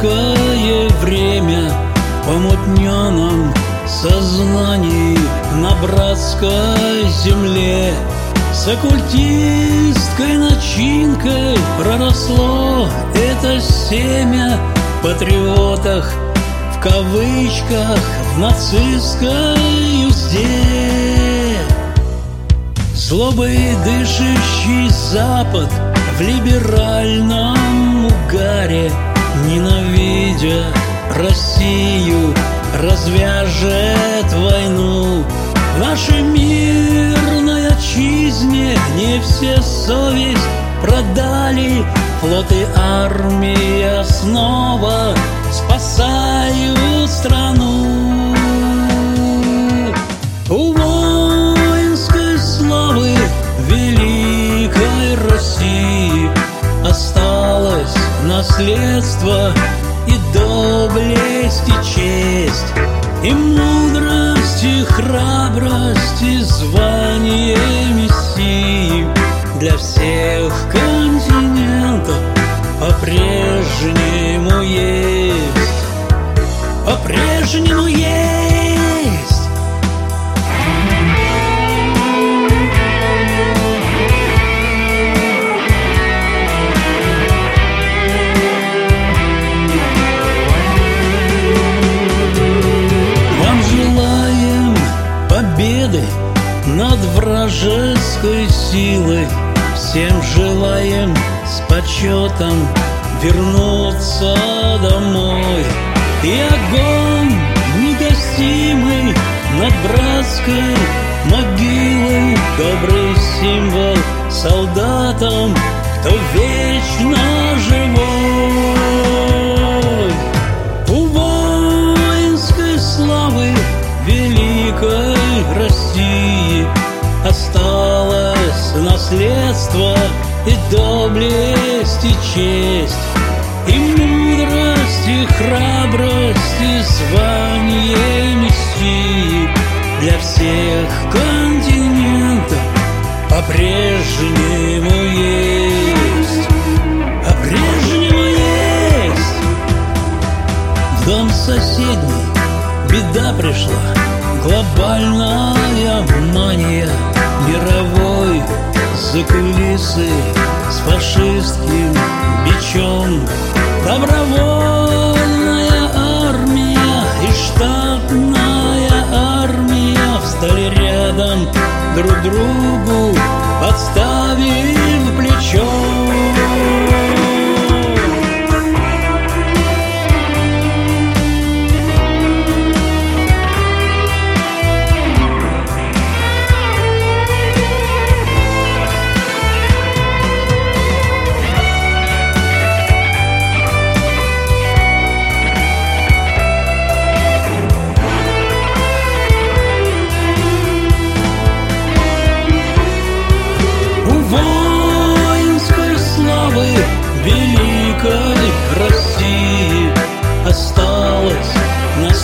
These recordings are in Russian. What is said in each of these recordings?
краткое время Помутненном сознании на братской земле. С оккультистской начинкой проросло это семя В патриотах, в кавычках, в нацистской узде. Злобой дышащий Запад в либеральном угаре Ненавидя Россию, развяжет войну. В нашей мирной отчизне не все совесть продали. Флот и армия снова спасают страну наследство и доблесть, и честь, И мудрость, и храбрость, и звание Мессии Для всех континентов по-прежнему Всем желаем с почетом вернуться домой. И огонь негасимый над братской могилой Добрый символ солдатам, кто вечно живой. У воинской славы великой России Осталось наследство и доблесть, и честь И мудрость, и храбрость, и звание Мессии Для всех континентов по-прежнему есть. По-прежнему есть. Дом соседний беда пришла Глобальная мания мировой за кулисы С фашистским бичом Добровольная армия и штатная армия Встали рядом друг другу, подставив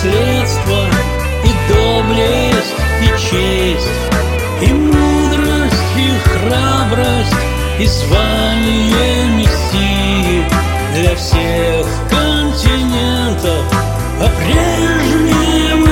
наследство и доблесть, и честь И мудрость, и храбрость, и звание Мессии Для всех континентов по-прежнему